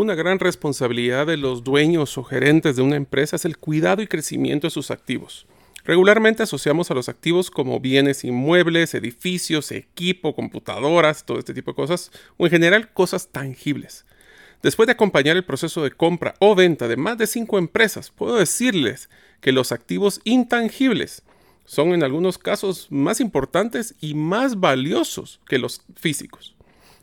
Una gran responsabilidad de los dueños o gerentes de una empresa es el cuidado y crecimiento de sus activos. Regularmente asociamos a los activos como bienes inmuebles, edificios, equipo, computadoras, todo este tipo de cosas, o en general cosas tangibles. Después de acompañar el proceso de compra o venta de más de cinco empresas, puedo decirles que los activos intangibles son en algunos casos más importantes y más valiosos que los físicos.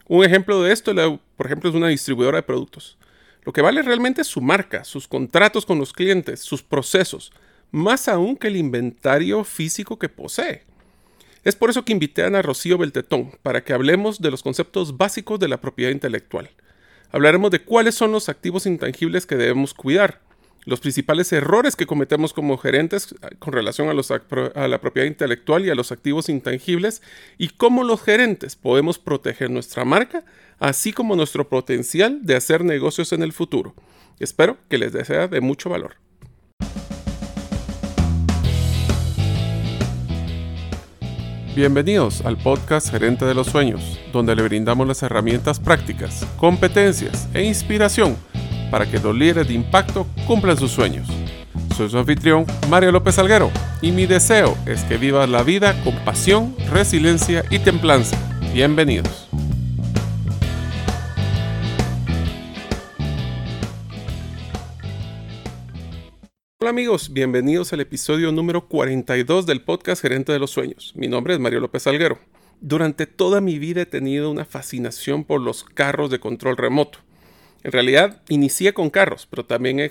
Un ejemplo de esto, por ejemplo, es una distribuidora de productos. Lo que vale realmente es su marca, sus contratos con los clientes, sus procesos, más aún que el inventario físico que posee. Es por eso que invité a Ana Rocío Beltetón para que hablemos de los conceptos básicos de la propiedad intelectual. Hablaremos de cuáles son los activos intangibles que debemos cuidar, los principales errores que cometemos como gerentes ah, con relación a, a, la propiedad intelectual y a los activos intangibles y cómo los gerentes podemos proteger nuestra marca, así como nuestro potencial de hacer negocios en el futuro. Espero que les desea de mucho valor. Bienvenidos al podcast Gerente de los Sueños, donde le brindamos las herramientas prácticas, competencias e inspiración para que los líderes de impacto cumplan sus sueños. Soy su anfitrión, Mario López Alguero, y mi deseo es que vivas la vida con pasión, resiliencia y templanza. Bienvenidos. Hola amigos, bienvenidos al episodio número 42 del podcast Gerente de los Sueños. Mi nombre es Mario López Alguero. Durante toda mi vida he tenido una fascinación por los carros de control remoto. En realidad inicié con carros, pero también he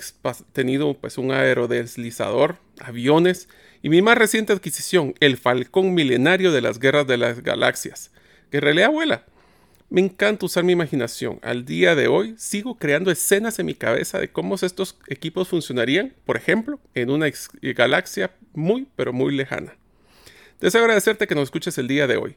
tenido pues, un aerodeslizador, aviones y mi más reciente adquisición, el Falcón Milenario de las Guerras de las Galaxias, que en realidad vuela. Me encanta usar mi imaginación. Al día de hoy sigo creando escenas en mi cabeza de cómo estos equipos funcionarían, por ejemplo, en una galaxia muy, pero muy lejana. Deseo agradecerte que nos escuches el día de hoy.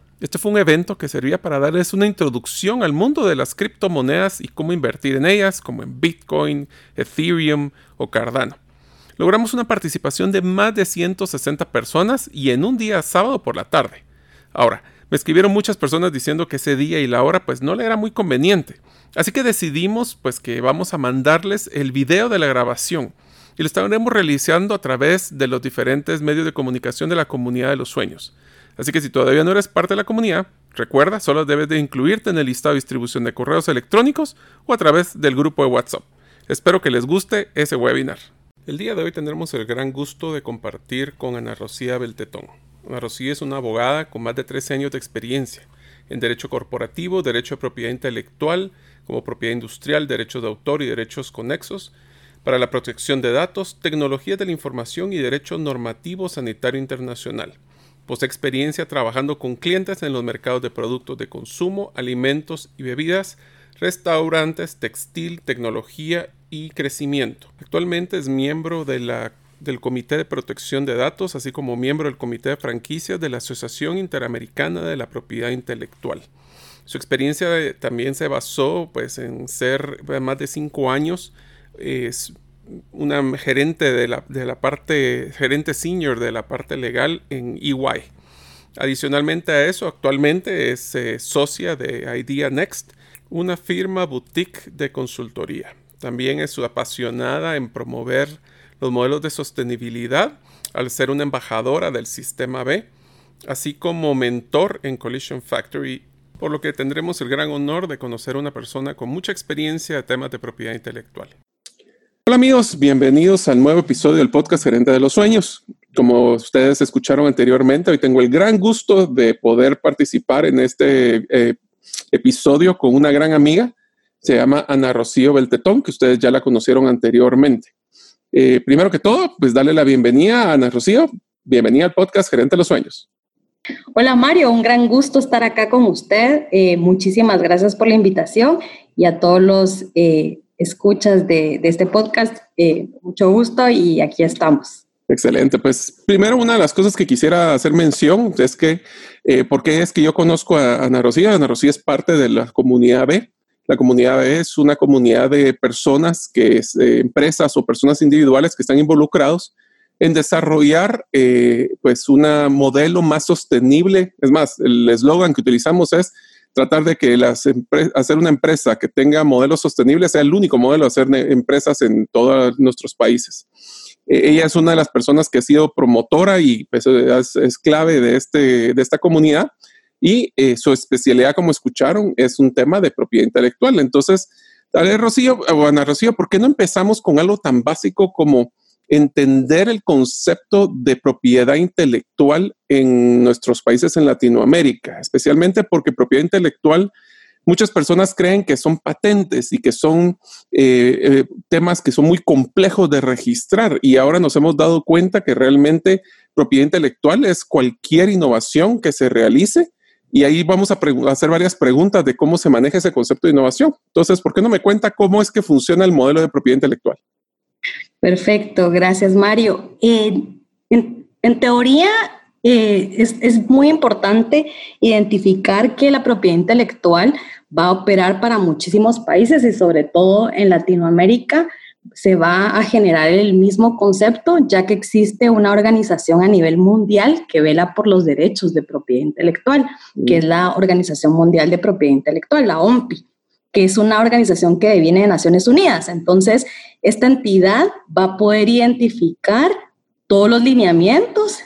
Este fue un evento que servía para darles una introducción al mundo de las criptomonedas y cómo invertir en ellas, como en Bitcoin, Ethereum o Cardano. Logramos una participación de más de 160 personas y en un día sábado por la tarde. Ahora, me escribieron muchas personas diciendo que ese día y la hora pues no le era muy conveniente. Así que decidimos pues que vamos a mandarles el video de la grabación y lo estaremos realizando a través de los diferentes medios de comunicación de la comunidad de los sueños. Así que si todavía no eres parte de la comunidad, recuerda, solo debes de incluirte en el listado de distribución de correos electrónicos o a través del grupo de WhatsApp. Espero que les guste ese webinar. El día de hoy tendremos el gran gusto de compartir con Ana Rocía Beltetón. Ana Rocía es una abogada con más de 13 años de experiencia en derecho corporativo, derecho de propiedad intelectual, como propiedad industrial, derechos de autor y derechos conexos, para la protección de datos, tecnologías de la información y derecho normativo sanitario internacional. Posee experiencia trabajando con clientes en los mercados de productos de consumo, alimentos y bebidas, restaurantes, textil, tecnología y crecimiento. Actualmente es miembro del Comité de Protección de Datos, así como miembro del Comité de Franquicias de la Asociación Interamericana de la Propiedad Intelectual. Su experiencia también se basó pues, en ser más de cinco años una gerente de la, de la, parte, gerente senior de la parte legal en EY. Adicionalmente a eso, actualmente es eh, socia de Idea Next, una firma boutique de consultoría. También es apasionada en promover los modelos de sostenibilidad al ser una embajadora del sistema B, así como mentor en Collision Factory, por lo que tendremos el gran honor de conocer a una persona con mucha experiencia en temas de propiedad intelectual. Hola amigos, bienvenidos al nuevo episodio del podcast Gerente de los Sueños. Como ustedes escucharon anteriormente, hoy tengo el gran gusto de poder participar en este eh, episodio con una gran amiga. Se llama Ana Rocío Beltetón, que ustedes ya la conocieron anteriormente. Eh, primero que todo, pues darle la bienvenida a Ana Rocío. Bienvenida al podcast Gerente de los Sueños. Hola Mario, un gran gusto estar acá con usted. Eh, muchísimas gracias por la invitación y a todos los escuchas de, este podcast. Eh, mucho gusto y aquí estamos. Excelente. Pues primero una de las cosas que quisiera hacer mención es que, eh, ¿por qué es que yo conozco a Ana Rocía? Ana Rocía es parte de la comunidad B. La comunidad B es una comunidad de personas, que es, eh, empresas o personas individuales que están involucrados en desarrollar eh, pues un modelo más sostenible. Es más, el eslogan que utilizamos es tratar de que las hacer una empresa que tenga modelos sostenibles sea el único modelo de hacer empresas en todos nuestros países. E, ella es una de las personas que ha sido promotora y pues, es, clave de, este, de esta comunidad y eh, su especialidad, como escucharon, es un tema de propiedad intelectual. Entonces, dale, Rocío, Ana Rocío, ¿por qué no empezamos con algo tan básico como entender el concepto de propiedad intelectual en nuestros países en Latinoamérica, especialmente porque propiedad intelectual muchas personas creen que son patentes y que son eh, eh, temas que son muy complejos de registrar y ahora nos hemos dado cuenta que realmente propiedad intelectual es cualquier innovación que se realice y ahí vamos a, hacer varias preguntas de cómo se maneja ese concepto de innovación. Entonces, ¿por qué no me cuenta cómo es que funciona el modelo de propiedad intelectual? Perfecto, gracias Mario. Eh, en, teoría eh, es, muy importante identificar que la propiedad intelectual va a operar para muchísimos países y sobre todo en Latinoamérica se va a generar el mismo concepto ya que existe una organización a nivel mundial que vela por los derechos de propiedad intelectual, que es la Organización Mundial de Propiedad Intelectual, la OMPI que es una organización que viene de Naciones Unidas. Entonces, esta entidad va a poder identificar todos los lineamientos,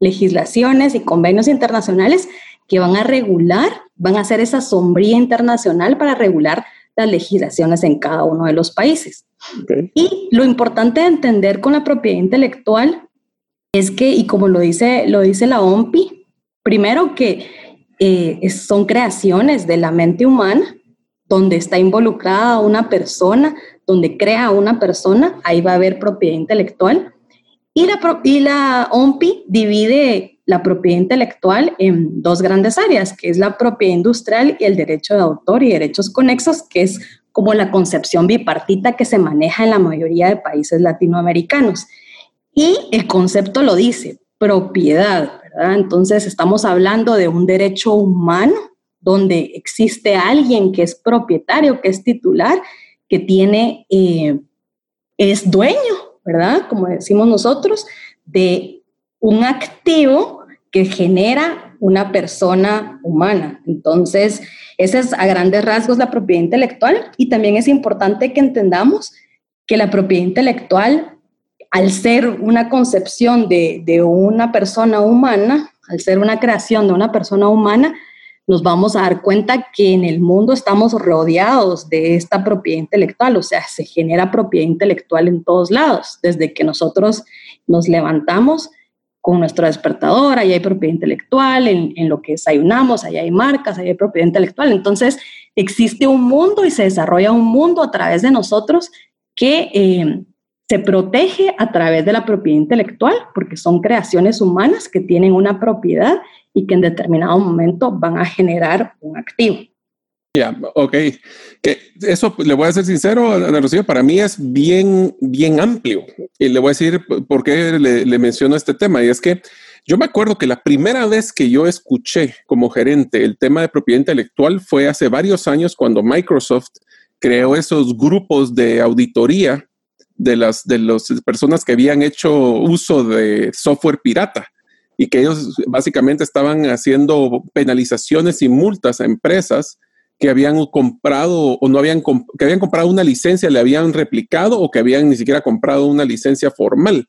legislaciones y convenios internacionales que van a regular, van a hacer esa sombría internacional para regular las legislaciones en cada uno de los países. Y lo importante de entender con la propiedad intelectual es que, y como lo dice, lo dice la OMPI, primero que eh, son creaciones de la mente humana, donde está involucrada una persona, donde crea una persona, ahí va a haber propiedad intelectual. Y la, y OMPI divide la propiedad intelectual en dos grandes áreas, que es la propiedad industrial y el derecho de autor y derechos conexos, que es como la concepción bipartita que se maneja en la mayoría de países latinoamericanos. Y el concepto lo dice, propiedad, ¿verdad? Entonces estamos hablando de un derecho humano donde existe alguien que es propietario, que es titular, que tiene, eh, es dueño, ¿verdad? Como decimos nosotros, de un activo que genera una persona humana. Entonces, esa es a grandes rasgos la propiedad intelectual y también es importante que entendamos que la propiedad intelectual, al ser una concepción de, de una persona humana, al ser una creación de una persona humana, nos vamos a dar cuenta que en el mundo estamos rodeados de esta propiedad intelectual, o sea, se genera propiedad intelectual en todos lados, desde que nosotros nos levantamos con nuestro despertador, ahí hay propiedad intelectual, en, lo que desayunamos, ahí hay marcas, ahí hay propiedad intelectual. Entonces, existe un mundo y se desarrolla un mundo a través de nosotros que eh, se protege a través de la propiedad intelectual, porque son creaciones humanas que tienen una propiedad y que en determinado momento van a generar un activo. Ya, ok. Que eso, le voy a ser sincero, Ana Rocío, para mí es bien, bien amplio. Y le voy a decir por qué le, le menciono este tema. Y es que yo me acuerdo que la primera vez que yo escuché como gerente el tema de propiedad intelectual fue hace varios años cuando Microsoft creó esos grupos de auditoría de las de las personas que habían hecho uso de software pirata y que ellos básicamente estaban haciendo penalizaciones y multas a empresas que habían comprado o no habían que habían comprado una licencia, le habían replicado o que habían ni siquiera comprado una licencia formal.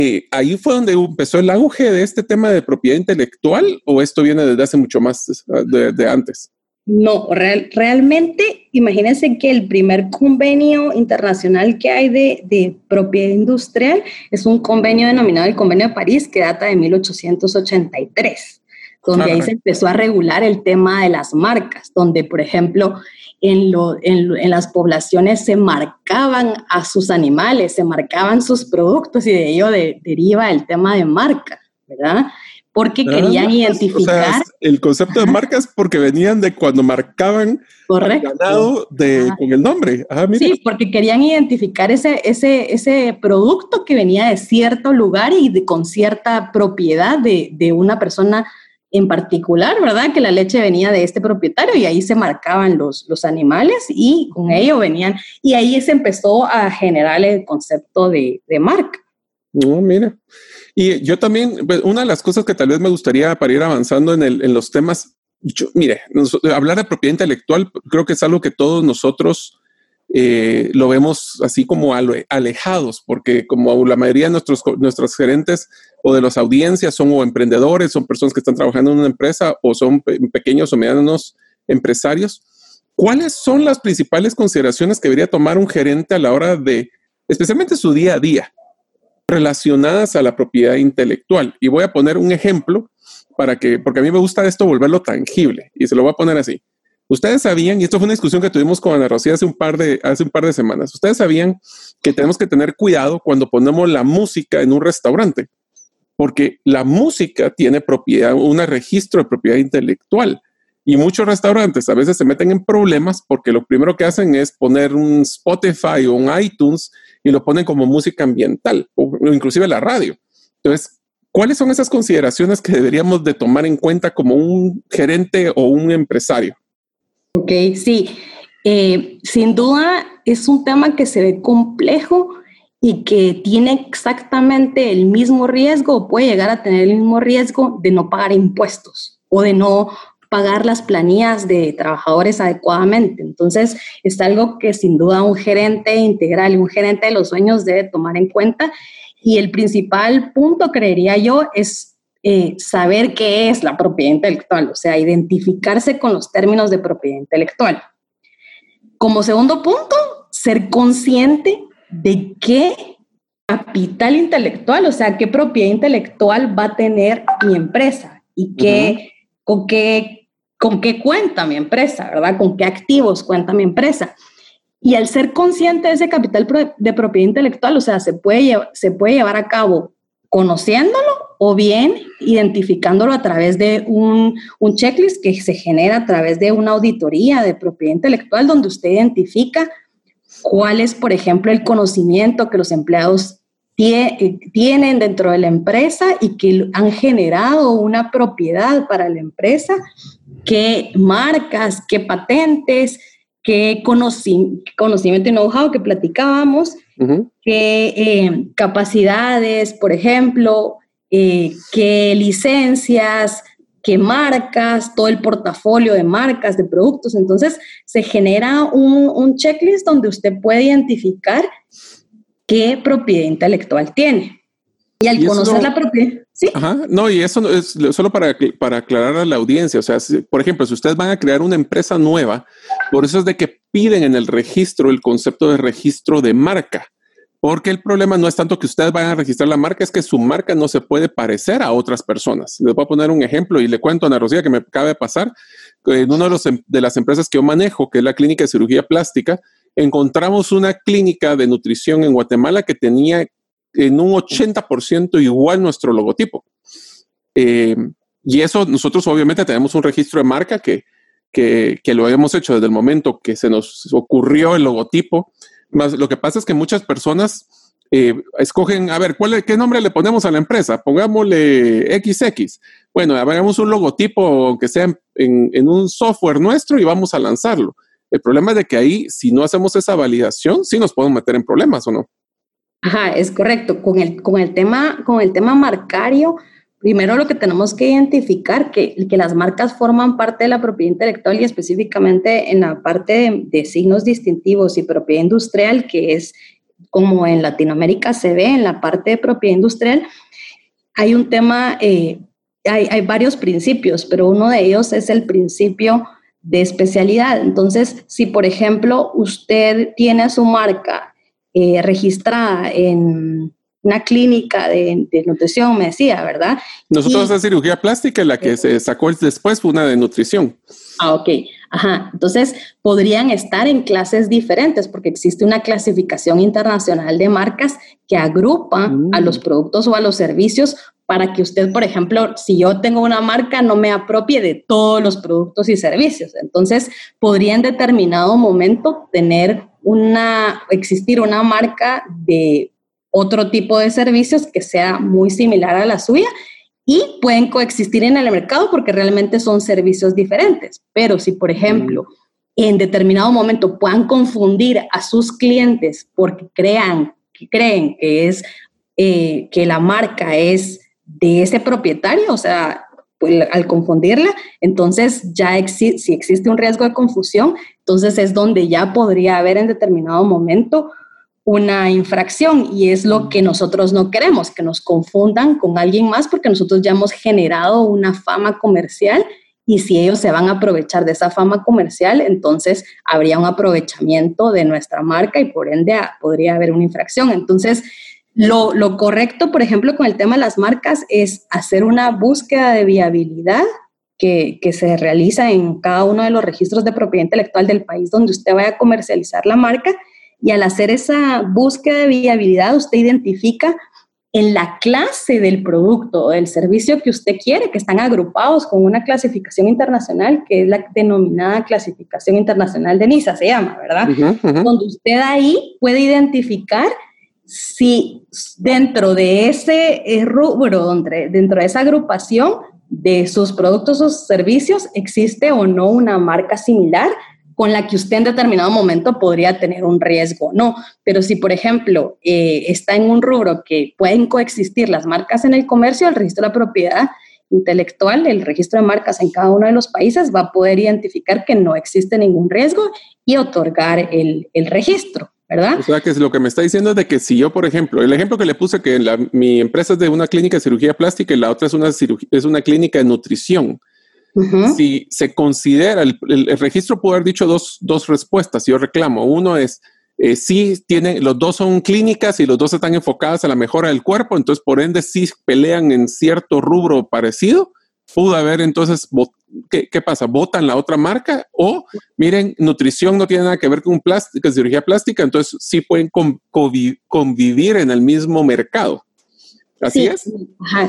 Eh, ahí fue donde empezó el auge de este tema de propiedad intelectual o esto viene desde hace mucho más de antes. No, realmente, imagínense que el primer convenio internacional que hay de, propiedad industrial es un convenio denominado el Convenio de París que data de 1883, donde ahí se empezó a regular el tema de las marcas, donde, por ejemplo, en, en, las poblaciones se marcaban a sus animales, se marcaban sus productos y de ello deriva el tema de marca, ¿verdad? Porque ah, querían identificar. el concepto de marcas porque venían de cuando marcaban el ganado de, con el nombre. Sí, porque querían identificar ese, ese, ese producto que venía de cierto lugar y de, con cierta propiedad de, de una persona en particular, ¿verdad? Que la leche venía de este propietario y ahí se marcaban los, los animales y con ello venían, y ahí se empezó a generar el concepto de, de marca. No, mira. Y yo también, pues, una de las cosas que tal vez me gustaría para ir avanzando en, los temas, mire, hablar de propiedad intelectual creo que es algo que todos nosotros eh, lo vemos así como alejados, porque como la mayoría de nuestros, nuestros gerentes o de las audiencias son o emprendedores, son personas que están trabajando en una empresa o son pequeños o medianos empresarios, ¿cuáles son las principales consideraciones que debería tomar un gerente a la hora de, especialmente su día a día? Relacionadas a la propiedad intelectual. Y voy a poner un ejemplo para que, porque a mí me gusta esto volverlo tangible y se lo voy a poner así. Ustedes sabían, y esto fue una discusión que tuvimos con Ana Rocía hace un par de, hace un par de semanas, ustedes sabían que tenemos que tener cuidado cuando ponemos la música en un restaurante, porque la música tiene propiedad, un registro de propiedad intelectual. Y muchos restaurantes a veces se meten en problemas porque lo primero que hacen es poner un Spotify o un iTunes y lo ponen como música ambiental inclusive la radio. Entonces, ¿cuáles son esas consideraciones que deberíamos de tomar en cuenta como un gerente o un empresario? Ok, sí. Eh, sin duda es un tema que se ve complejo y que tiene exactamente el mismo riesgo o puede llegar a tener el mismo riesgo de no pagar impuestos o de no pagar las planillas de trabajadores adecuadamente. Entonces, es algo que sin duda un gerente integral, un gerente de los sueños debe tomar en cuenta. Y el principal punto, creería yo, es eh, saber qué es la propiedad intelectual, o sea, identificarse con los términos de propiedad intelectual. Como segundo punto, ser consciente de qué capital intelectual, o sea, qué propiedad intelectual va a tener mi empresa y qué, con qué con qué cuenta mi empresa, ¿verdad? Con qué activos cuenta mi empresa. Y al ser consciente de ese capital de propiedad intelectual, o sea, se puede, se puede llevar a cabo conociéndolo o bien identificándolo a través de un, un, checklist que se genera a través de una auditoría de propiedad intelectual donde usted identifica cuál es, por ejemplo, el conocimiento que los empleados tienen dentro de la empresa y que han generado una propiedad para la empresa qué marcas, qué patentes, qué conocimiento y know-how que platicábamos, qué eh, capacidades, por ejemplo, eh, qué licencias, qué marcas, todo el portafolio de marcas, de productos. Entonces, se genera un, un checklist donde usted puede identificar qué propiedad intelectual tiene. Y al conocer la propiedad, sí. Ajá, no, y eso es solo para, para aclarar a la audiencia. O sea, por ejemplo, si ustedes van a crear una empresa nueva, por eso es de que piden en el registro el concepto de registro de marca. Porque el problema no es tanto que ustedes vayan a registrar la marca, es que su marca no se puede parecer a otras personas. Les voy a poner un ejemplo y le cuento a Ana Rocía que me acaba de pasar. En una de, los, em, de las empresas que yo manejo, que es la clínica de cirugía plástica, encontramos una clínica de nutrición en Guatemala que tenía en un 80% igual nuestro logotipo. Eh, y eso nosotros obviamente tenemos un registro de marca que, que, que, lo hemos hecho desde el momento que se nos ocurrió el logotipo. Más, lo que pasa es que muchas personas eh, escogen, a ver, ¿cuál, ¿qué nombre le ponemos a la empresa? Pongámosle XX. Bueno, hagamos un logotipo, aunque sea en, en, un software nuestro, y vamos a lanzarlo. El problema es de que ahí, si no hacemos esa validación, sí nos podemos meter en problemas o no. Ajá, es correcto. Con el, con el, tema, con el tema marcario, primero lo que tenemos que identificar que, que las marcas forman parte de la propiedad intelectual y específicamente en la parte de, signos distintivos y propiedad industrial, que es como en Latinoamérica se ve en la parte de propiedad industrial, hay un tema, eh, hay, hay varios principios, pero uno de ellos es el principio de especialidad. Entonces, si por ejemplo usted tiene su marca eh, registrada en una clínica de, nutrición, me decía, ¿verdad? Nosotros la cirugía plástica, la que se sacó después fue una de nutrición. Ah, ok. Ajá. Entonces, podrían estar en clases diferentes porque existe una clasificación internacional de marcas que agrupa a los mm. productos o a los servicios para que usted, por ejemplo, si yo tengo una marca, no me apropie de todos los productos y servicios. Entonces, podría en determinado momento tener una, existir una marca de otro tipo de servicios que sea muy similar a la suya y pueden coexistir en el mercado porque realmente son servicios diferentes. Pero si, por ejemplo, en determinado momento puedan confundir a sus clientes porque crean, que creen que es eh, que la marca es de ese propietario, o sea, al confundirla, entonces ya existe, si existe un riesgo de confusión, entonces es donde ya podría haber en determinado momento una infracción y es lo que nosotros no queremos, que nos confundan con alguien más porque nosotros ya hemos generado una fama comercial y si ellos se van a aprovechar de esa fama comercial, entonces habría un aprovechamiento de nuestra marca y por ende podría haber una infracción. Entonces, lo, correcto, por ejemplo, con el tema de las marcas es hacer una búsqueda de viabilidad que, se realiza en cada uno de los registros de propiedad intelectual del país donde usted vaya a comercializar la marca. Y al hacer esa búsqueda de viabilidad, usted identifica en la clase del producto o del servicio que usted quiere, que están agrupados con una clasificación internacional, que es la denominada clasificación internacional de NISA, se llama, ¿verdad? Donde usted ahí puede identificar si dentro de ese eh, rubro, dentro de esa agrupación de sus productos o servicios, existe o no una marca similar con la que usted en determinado momento podría tener un riesgo, no. Pero si, por ejemplo, eh, está en un rubro que pueden coexistir las marcas en el comercio, el registro de la propiedad intelectual, el registro de marcas en cada uno de los países va a poder identificar que no existe ningún riesgo y otorgar el, el registro. ¿Verdad? O sea, que lo que me está diciendo es de que si yo, por ejemplo, el ejemplo que le puse que mi empresa es de una clínica de cirugía plástica y la otra es una, es una clínica de nutrición. Si se considera, el, registro puede haber dicho dos, dos respuestas, yo reclamo. Uno es, eh, si tienen, los dos son clínicas y los dos están enfocadas a la mejora del cuerpo, entonces por ende sí pelean en cierto rubro parecido pudo haber entonces, ¿qué, ¿qué, pasa? ¿Votan la otra marca? O, miren, nutrición no tiene nada que ver con, plástica, cirugía plástica, entonces sí pueden convivir en el mismo mercado. ¿Así es?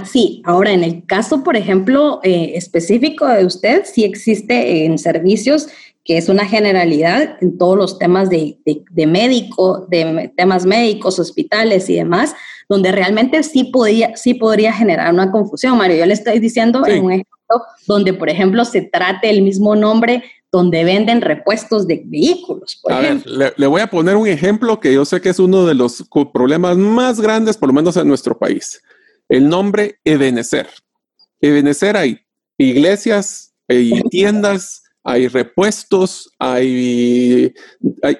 sí, ahora en el caso, por ejemplo, eh, específico de usted, sí existe en servicios que es una generalidad en todos los temas de, de, médico, de temas médicos, hospitales y demás, donde realmente sí, podía, sí podría generar una confusión. Mario, yo le estoy diciendo en un ejemplo donde, por ejemplo, se trate el mismo nombre donde venden repuestos de vehículos. a ver, le, voy a poner un ejemplo que yo sé que es uno de los problemas más grandes, por lo menos en nuestro país. El nombre Ebenecer. Ebenecer hay iglesias, hay tiendas, hay repuestos, hay,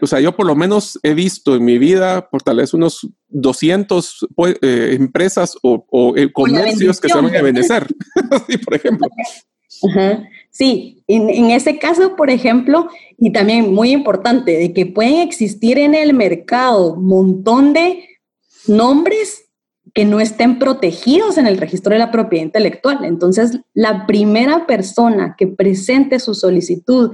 o sea, yo por lo menos he visto en mi vida por tal vez unos 200 pues, eh, empresas o, eh, comercios que se van a sí, por ejemplo. Sí, en, en, ese caso, por ejemplo, y también muy importante, de que pueden existir en el mercado un montón de nombres que no estén protegidos en el registro de la propiedad intelectual. Entonces, la primera persona que presente su solicitud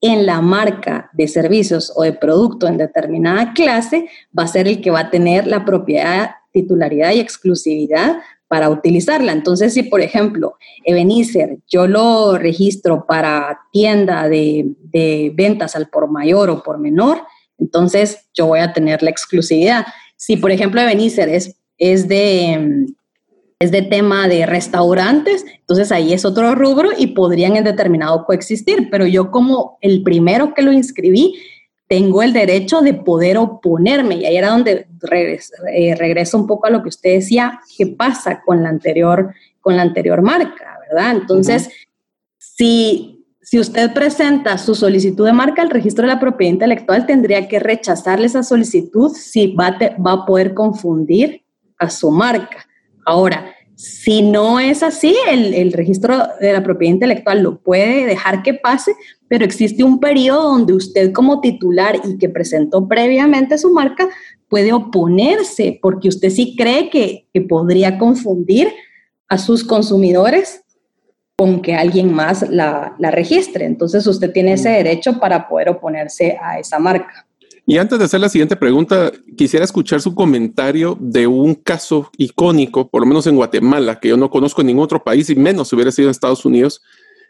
en la marca de servicios o de producto en determinada clase va a ser el que va a tener la propiedad, titularidad y exclusividad para utilizarla. Entonces, si por ejemplo, Ebenezer, yo lo registro para tienda de, de ventas al por mayor o por menor, entonces yo voy a tener la exclusividad. Si por ejemplo Ebenezer es es de, es de tema de restaurantes, entonces ahí es otro rubro y podrían en determinado coexistir, pero yo como el primero que lo inscribí, tengo el derecho de poder oponerme. Y ahí era donde eh, regreso, un poco a lo que usted decía, qué pasa con la anterior, con la anterior marca, ¿verdad? Entonces, si, si usted presenta su solicitud de marca al registro de la propiedad intelectual, tendría que rechazarle esa solicitud si va, va a poder confundir a su marca. Ahora, si no es así, el, registro de la propiedad intelectual lo puede dejar que pase, pero existe un periodo donde usted como titular y que presentó previamente su marca puede oponerse porque usted sí cree que, podría confundir a sus consumidores con que alguien más la, la registre. Entonces usted tiene ese mm. derecho para poder oponerse a esa marca. Y antes de hacer la siguiente pregunta, quisiera escuchar su comentario de un caso icónico, por lo menos en Guatemala, que yo no conozco en ningún otro país y menos si hubiera sido en Estados Unidos,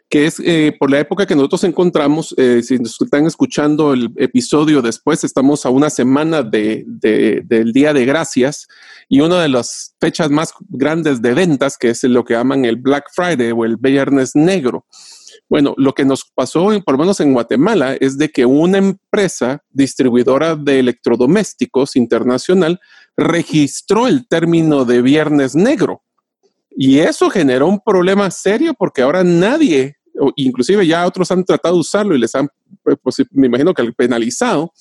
que es eh, por la época que nosotros encontramos, eh, si nos están escuchando el episodio después, estamos a una semana de, del Día de Gracias y una de las fechas más grandes de ventas, que es lo que llaman el Black Friday o el Viernes Negro. Bueno, lo que nos pasó, por lo menos en Guatemala, es de que una empresa distribuidora de electrodomésticos internacional registró el término de Viernes Negro. Y eso generó un problema serio porque ahora nadie inclusive ya otros han tratado de usarlo y les han, pues, me imagino que penalizado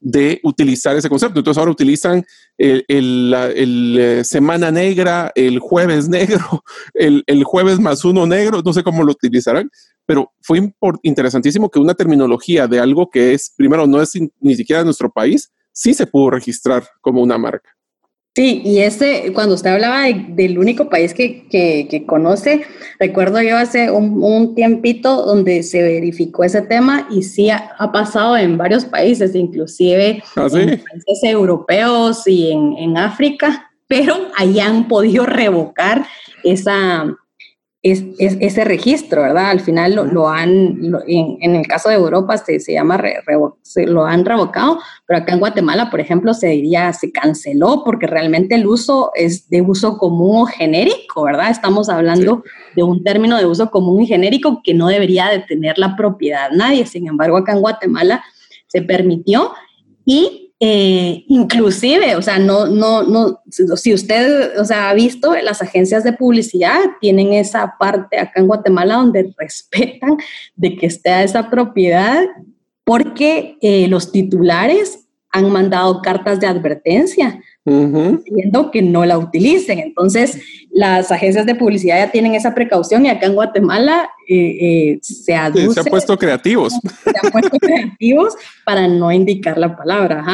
de utilizar ese concepto. Entonces ahora utilizan el, el, eh, semana negra, el jueves negro, el, el, jueves más uno negro, no sé cómo lo utilizarán, pero fue interesantísimo que una terminología de algo que es, primero, no es ni siquiera de nuestro país, sí se pudo registrar como una marca. Sí, y ese, cuando usted hablaba del único país que, que, conoce, recuerdo yo hace un, tiempito donde se verificó ese tema y sí ha, pasado en varios países, inclusive ¿Ah, en países europeos y en, en África, pero ahí han podido revocar esa, es, ese registro, ¿verdad? Al final lo, han, en, el caso de Europa se, se llama, se lo han revocado, pero acá en Guatemala, por ejemplo, se diría, se canceló porque realmente el uso es de uso común o genérico, ¿verdad? Estamos hablando de un término de uso común y genérico que no debería de tener la propiedad nadie. Sin embargo, acá en Guatemala se permitió y eh, inclusive, o sea, no, no, no, si usted, o sea, ha visto, las agencias de publicidad tienen esa parte acá en Guatemala donde respetan de que esté esa propiedad porque eh, los titulares han mandado cartas de advertencia diciendo que no la utilicen. Entonces, las agencias de publicidad ya tienen esa precaución y acá en Guatemala eh, se aduce, se han puesto creativos. Se han puesto creativos para no indicar la palabra.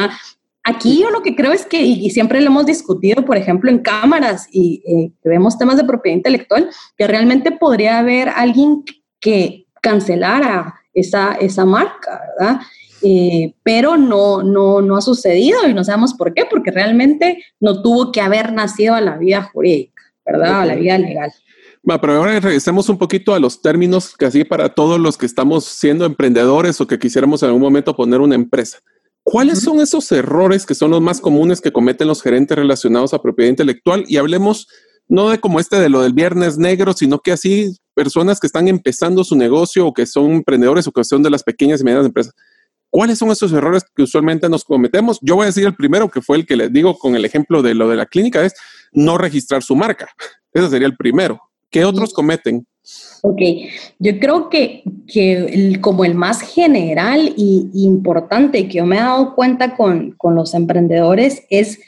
Aquí yo lo que creo es que, y, siempre lo hemos discutido, por ejemplo, en cámaras y eh, vemos temas de propiedad intelectual, que realmente podría haber alguien que cancelara esa, esa marca, ¿verdad? Eh, pero no, no, no ha sucedido y no sabemos por qué, porque realmente no tuvo que haber nacido a la vida jurídica, ¿verdad? A la vida legal. pero ahora regresemos un poquito a los términos que así para todos los que estamos siendo emprendedores o que quisiéramos en algún momento poner una empresa. ¿Cuáles son esos errores que son los más comunes que cometen los gerentes relacionados a propiedad intelectual? Y hablemos no de como este de lo del viernes negro, sino que así personas que están empezando su negocio o que son emprendedores o que son de las pequeñas y medianas empresas. ¿Cuáles son esos errores que usualmente nos cometemos? Yo voy a decir el primero, que fue el que les digo con el ejemplo de lo de la clínica, es no registrar su marca. Ese sería el primero. ¿Qué otros cometen? Ok, yo creo que, que como el más general y importante que yo me he dado cuenta con, con los emprendedores es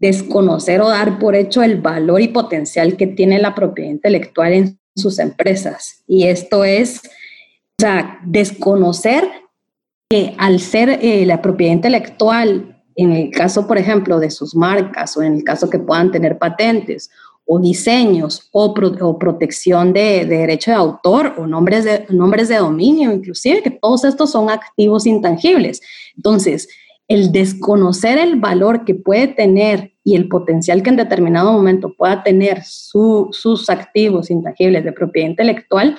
desconocer o dar por hecho el valor y potencial que tiene la propiedad intelectual en sus empresas. Y esto es, o sea, desconocer que al ser eh, la propiedad intelectual, en el caso, por ejemplo, de sus marcas o en el caso que puedan tener patentes o diseños o, protección de, derecho de autor o nombres de, nombres de dominio, inclusive, que todos estos son activos intangibles. Entonces, el desconocer el valor que puede tener y el potencial que en determinado momento pueda tener sus activos intangibles de propiedad intelectual,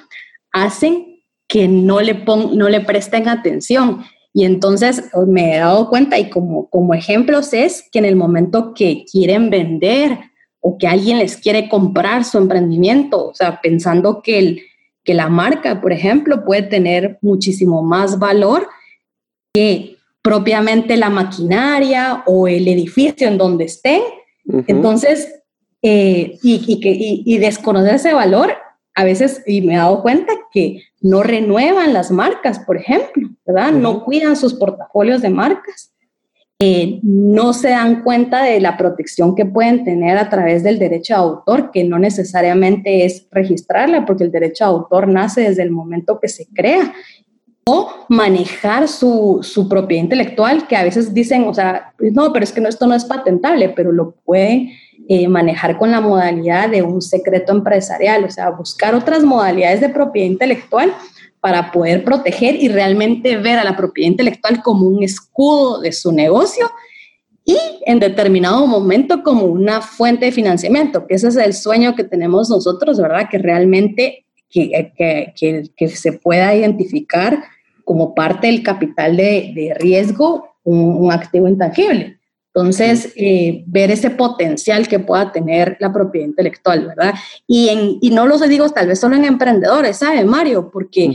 hacen que no le, no le presten atención. Y entonces oh, me he dado cuenta y como, como ejemplos es que en el momento que quieren vender o que alguien les quiere comprar su emprendimiento, o sea, pensando que, el, que la marca, por ejemplo, puede tener muchísimo más valor que propiamente la maquinaria o el edificio en donde estén. Entonces, eh, y, que, y desconocer ese valor a veces, y me he dado cuenta que no renuevan las marcas, por ejemplo, ¿verdad? No cuidan sus portafolios de marcas. Eh, no se dan cuenta de la protección que pueden tener a través del derecho de autor, que no necesariamente es registrarla, porque el derecho de autor nace desde el momento que se crea, o manejar su, su propiedad intelectual, que a veces dicen, o sea, no, pero es que no, esto no es patentable, pero lo puede eh, manejar con la modalidad de un secreto empresarial, o sea, buscar otras modalidades de propiedad intelectual para poder proteger y realmente ver a la propiedad intelectual como un escudo de su negocio y en determinado momento como una fuente de financiamiento, que ese es el sueño que tenemos nosotros, ¿verdad? Que realmente que, que, que, se pueda identificar como parte del capital de, de riesgo un, activo intangible. Entonces, eh, ver ese potencial que pueda tener la propiedad intelectual, ¿verdad? Y, en, y no los digo tal vez solo en emprendedores, ¿sabe, Mario? Porque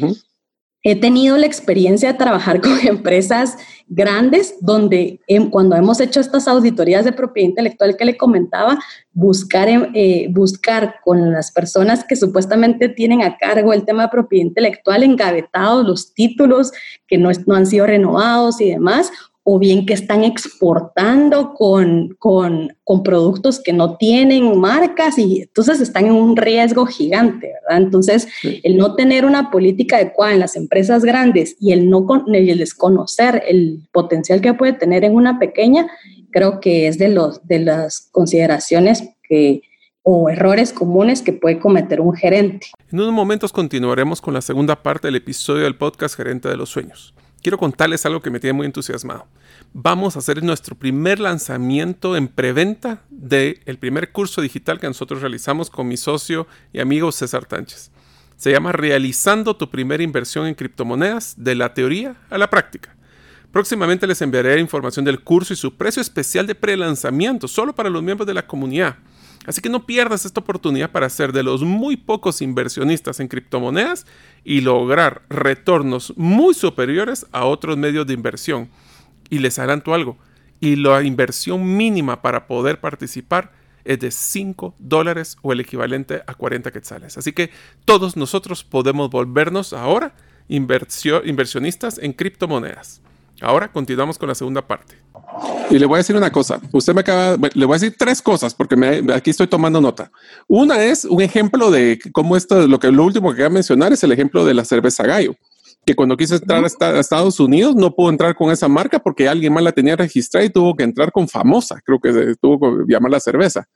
he tenido la experiencia de trabajar con empresas grandes donde cuando hemos hecho estas auditorías de propiedad intelectual que le comentaba, buscar, eh, buscar con las personas que supuestamente tienen a cargo el tema de propiedad intelectual engavetados, los títulos que no, no han sido renovados y demás, o bien que están exportando con, con, con, productos que no tienen marcas y entonces están en un riesgo gigante, ¿verdad? Entonces, el no tener una política adecuada en las empresas grandes y el no el desconocer el potencial que puede tener en una pequeña, creo que es de, los, de las consideraciones que, o errores comunes que puede cometer un gerente. En unos momentos continuaremos con la segunda parte del episodio del podcast Gerente de los Sueños quiero contarles algo que me tiene muy entusiasmado. Vamos a hacer nuestro primer lanzamiento en preventa del primer curso digital que nosotros realizamos con mi socio y amigo César Tánchez. Se llama Realizando tu primera inversión en criptomonedas de la teoría a la práctica. Próximamente les enviaré información del curso y su precio especial de pre-lanzamiento solo para los miembros de la comunidad. Así que no pierdas esta oportunidad para ser de los muy pocos inversionistas en criptomonedas y lograr retornos muy superiores a otros medios de inversión. Y les adelanto algo, y la inversión mínima para poder participar es de 5 dólares o el equivalente a 40 quetzales. Así que todos nosotros podemos volvernos ahora inversionistas en criptomonedas. Ahora continuamos con la segunda parte. Y le voy a decir una cosa. Usted me acaba, le voy a decir tres cosas porque aquí estoy tomando nota. Una es un ejemplo de cómo esto, lo que lo último que voy a mencionar es el ejemplo de la cerveza gallo, que cuando quise entrar a, Estados Unidos no pudo entrar con esa marca porque alguien más la tenía registrada y tuvo que entrar con famosa. Creo que tuvo que llamar la cerveza.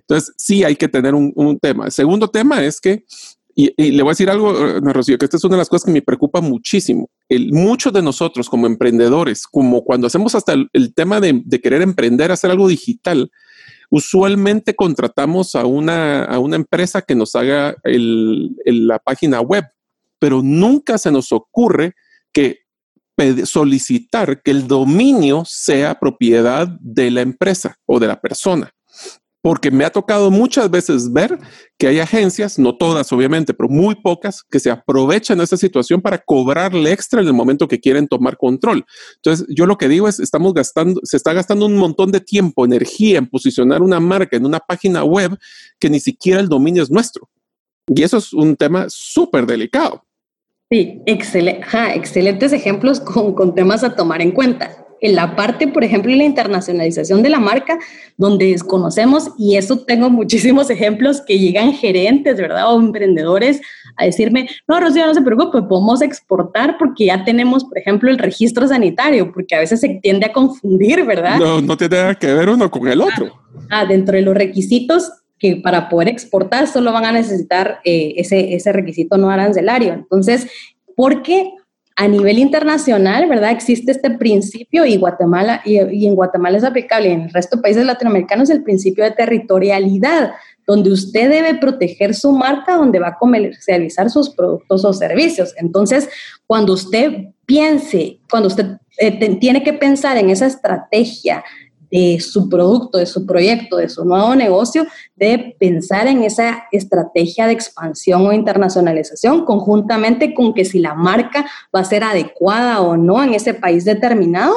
Entonces, sí hay que tener un, un tema. El segundo tema es que y, le voy a decir algo, eh, Rocío, que esta es una de las cosas que me preocupa muchísimo. Muchos de nosotros como emprendedores, como cuando hacemos hasta el, tema de, querer emprender, hacer algo digital, usualmente contratamos a una, a una empresa que nos haga la página web, pero nunca se nos ocurre que solicitar que el dominio sea propiedad de la empresa o de la persona porque me ha tocado muchas veces ver que hay agencias, no todas obviamente, pero muy pocas, que se aprovechan de esa situación para cobrarle extra en el momento que quieren tomar control. Entonces, yo lo que digo es, estamos gastando, se está gastando un montón de tiempo, energía en posicionar una marca en una página web que ni siquiera el dominio es nuestro. Y eso es un tema súper delicado. Sí, excelentes ejemplos con temas a tomar en cuenta en la parte, por ejemplo, de la internacionalización de la marca, donde desconocemos, y eso tengo muchísimos ejemplos que llegan gerentes, ¿verdad? O emprendedores a decirme, no, Rocío, no se preocupe, podemos exportar porque ya tenemos, por ejemplo, el registro sanitario, porque a veces se tiende a confundir, ¿verdad? No, no tiene que ver uno con el otro. Ah, dentro de los requisitos que para poder exportar solo van a necesitar eh, ese, ese requisito no arancelario. Entonces, ¿por qué a nivel internacional, ¿verdad? Existe este principio y Guatemala, y, en Guatemala es aplicable, en el resto de países latinoamericanos el principio de territorialidad, donde usted debe proteger su marca, donde va a comercializar sus productos o servicios. Entonces, cuando usted piense, cuando usted eh, tiene que pensar en esa estrategia de su producto, de su proyecto, de su nuevo negocio, de pensar en esa estrategia de expansión o internacionalización conjuntamente con que si la marca va a ser adecuada o no en ese país determinado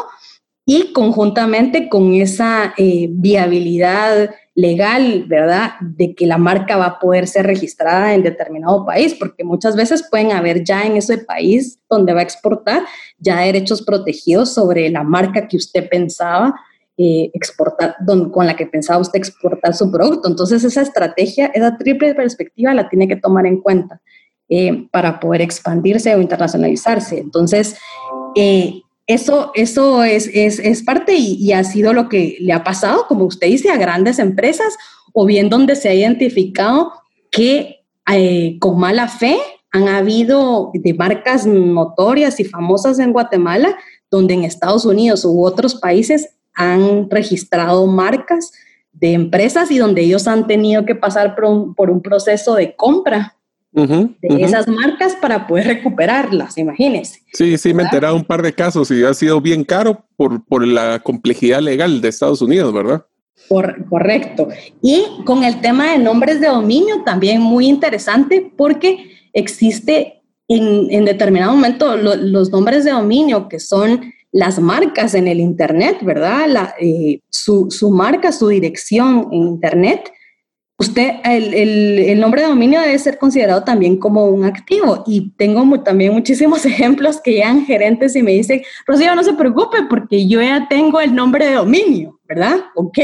y conjuntamente con esa eh, viabilidad legal, ¿verdad? De que la marca va a poder ser registrada en determinado país, porque muchas veces pueden haber ya en ese país donde va a exportar ya derechos protegidos sobre la marca que usted pensaba eh, exportar, con la que pensaba usted exportar su producto. Entonces esa estrategia, esa triple perspectiva la tiene que tomar en cuenta eh, para poder expandirse o internacionalizarse. Entonces, eh, eso, eso es, es, es parte y, y, ha sido lo que le ha pasado, como usted dice, a grandes empresas o bien donde se ha identificado que con mala fe han habido de marcas notorias y famosas en Guatemala, donde en Estados Unidos u otros países han registrado marcas de empresas y donde ellos han tenido que pasar por un, proceso de compra de esas marcas para poder recuperarlas, imagínense. Sí, sí, me he enterado un par de casos y ha sido bien caro por, por la complejidad legal de Estados Unidos, ¿verdad? correcto. Y con el tema de nombres de dominio también muy interesante porque existe en, determinado momento los nombres de dominio que son las marcas en el Internet, ¿verdad? Eh, su, su, marca, su dirección en Internet, usted, el, el, nombre de dominio debe ser considerado también como un activo. Y tengo también muchísimos ejemplos que llegan gerentes y me dicen, Rocío, no se preocupe porque yo ya tengo el nombre de dominio, ¿verdad? Ok,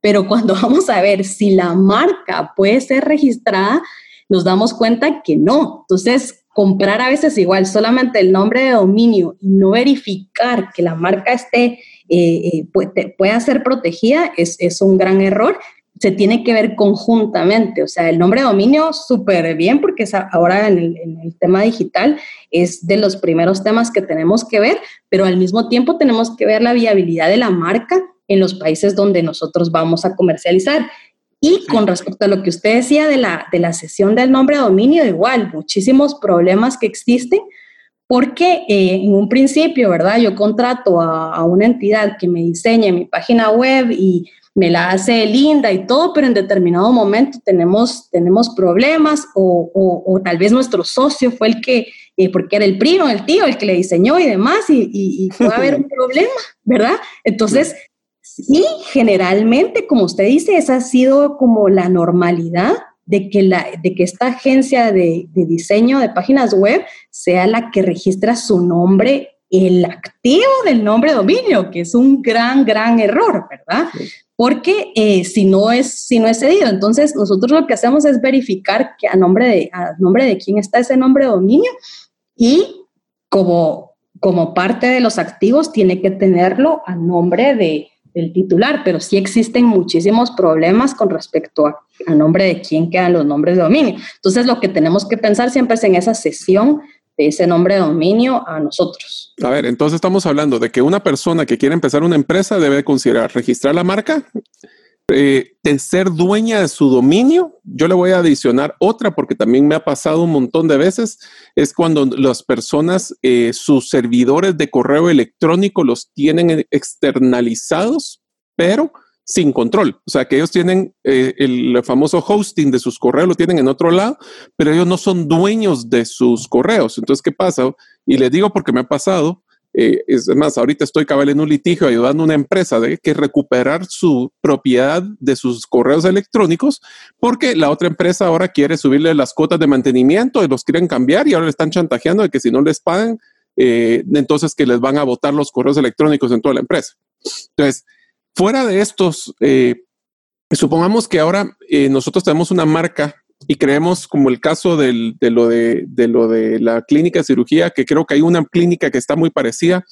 pero cuando vamos a ver si la marca puede ser registrada, nos damos cuenta que no. Entonces, comprar a veces igual solamente el nombre de dominio y no verificar que la marca esté, eh, eh, pueda ser protegida es, es, un gran error. Se tiene que ver conjuntamente, o sea, el nombre de dominio súper bien porque ahora en el, en el tema digital es de los primeros temas que tenemos que ver, pero al mismo tiempo tenemos que ver la viabilidad de la marca en los países donde nosotros vamos a comercializar. Y con respecto a lo que usted decía de la, de la sesión del nombre de dominio, igual, muchísimos problemas que existen, porque eh, en un principio, ¿verdad? Yo contrato a, una entidad que me diseñe mi página web y me la hace linda y todo, pero en determinado momento tenemos, tenemos problemas o, o, tal vez nuestro socio fue el que, eh, porque era el primo, el tío, el que le diseñó y demás, y, y, y puede haber un problema, ¿verdad? Entonces, y generalmente, como usted dice, esa ha sido como la normalidad de que, la, de que esta agencia de, diseño de páginas web sea la que registra su nombre, el activo del nombre de dominio, que es un gran, gran error, ¿verdad? Porque eh, si, no es, si no es cedido, entonces nosotros lo que hacemos es verificar que a nombre de, a nombre de quién está ese nombre de dominio y como, como parte de los activos tiene que tenerlo a nombre de, el titular, pero sí existen muchísimos problemas con respecto a, nombre de quién quedan los nombres de dominio. Entonces, lo que tenemos que pensar siempre es en esa sesión de ese nombre de dominio a nosotros. A ver, entonces estamos hablando de que una persona que quiere empezar una empresa debe considerar registrar la marca, eh, de ser dueña de su dominio, yo le voy a adicionar otra porque también me ha pasado un montón de veces, es cuando las personas, eh, sus servidores de correo electrónico los tienen externalizados, pero sin control. O sea, que ellos tienen eh, el famoso hosting de sus correos, lo tienen en otro lado, pero ellos no son dueños de sus correos. Entonces, ¿qué pasa? Y les digo porque me ha pasado, eh, es más, ahorita estoy cabal en un litigio ayudando a una empresa de que recuperar su propiedad de sus correos electrónicos porque la otra empresa ahora quiere subirle las cuotas de mantenimiento y los quieren cambiar y ahora le están chantajeando de que si no les pagan, eh, entonces que les van a votar los correos electrónicos en toda la empresa. Entonces, fuera de estos, eh, supongamos que ahora nosotros tenemos una marca y creemos como el caso de, lo de, lo de la clínica de cirugía, que creo que hay una clínica que está muy parecida.